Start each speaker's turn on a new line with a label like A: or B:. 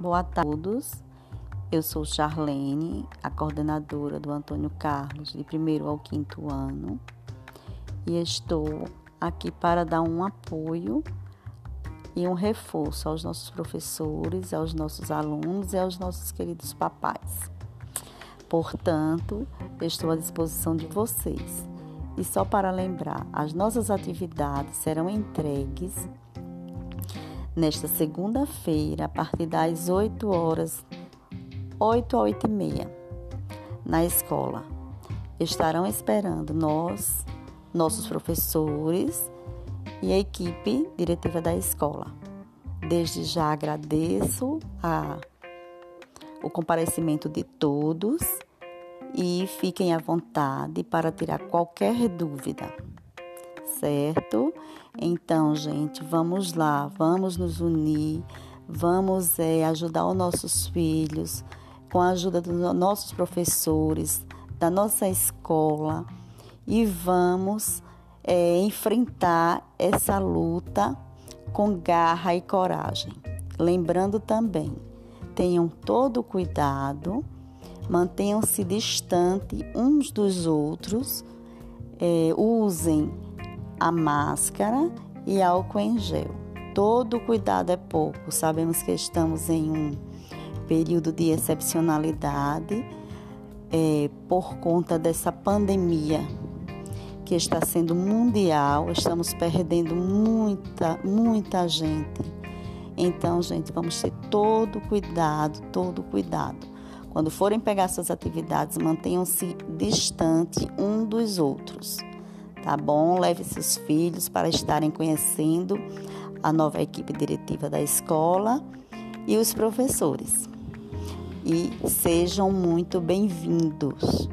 A: Boa tarde a todos. Eu sou Charlene, a coordenadora do Antônio Carlos, de primeiro ao quinto ano, e estou aqui para dar um apoio e um reforço aos nossos professores, aos nossos alunos e aos nossos queridos papais. Portanto, estou à disposição de vocês. E só para lembrar, as nossas atividades serão entregues nesta segunda-feira, a partir das 8 horas, 8 a 8 e meia, na escola. Estarão esperando nós, nossos professores e a equipe diretiva da escola. Desde já agradeço a, o comparecimento de todos e fiquem à vontade para tirar qualquer dúvida certo? Então, gente, vamos lá, vamos nos unir, vamos é, ajudar os nossos filhos, com a ajuda dos nossos professores, da nossa escola, e vamos é, enfrentar essa luta com garra e coragem. Lembrando também, tenham todo cuidado, mantenham-se distante uns dos outros, é, usem a máscara e álcool em gel. Todo cuidado é pouco. Sabemos que estamos em um período de excepcionalidade é, por conta dessa pandemia que está sendo mundial. Estamos perdendo muita, muita gente. Então, gente, vamos ter todo cuidado, todo cuidado. Quando forem pegar suas atividades, mantenham-se distante um dos outros tá bom? Leve seus filhos para estarem conhecendo a nova equipe diretiva da escola e os professores. E sejam muito bem-vindos.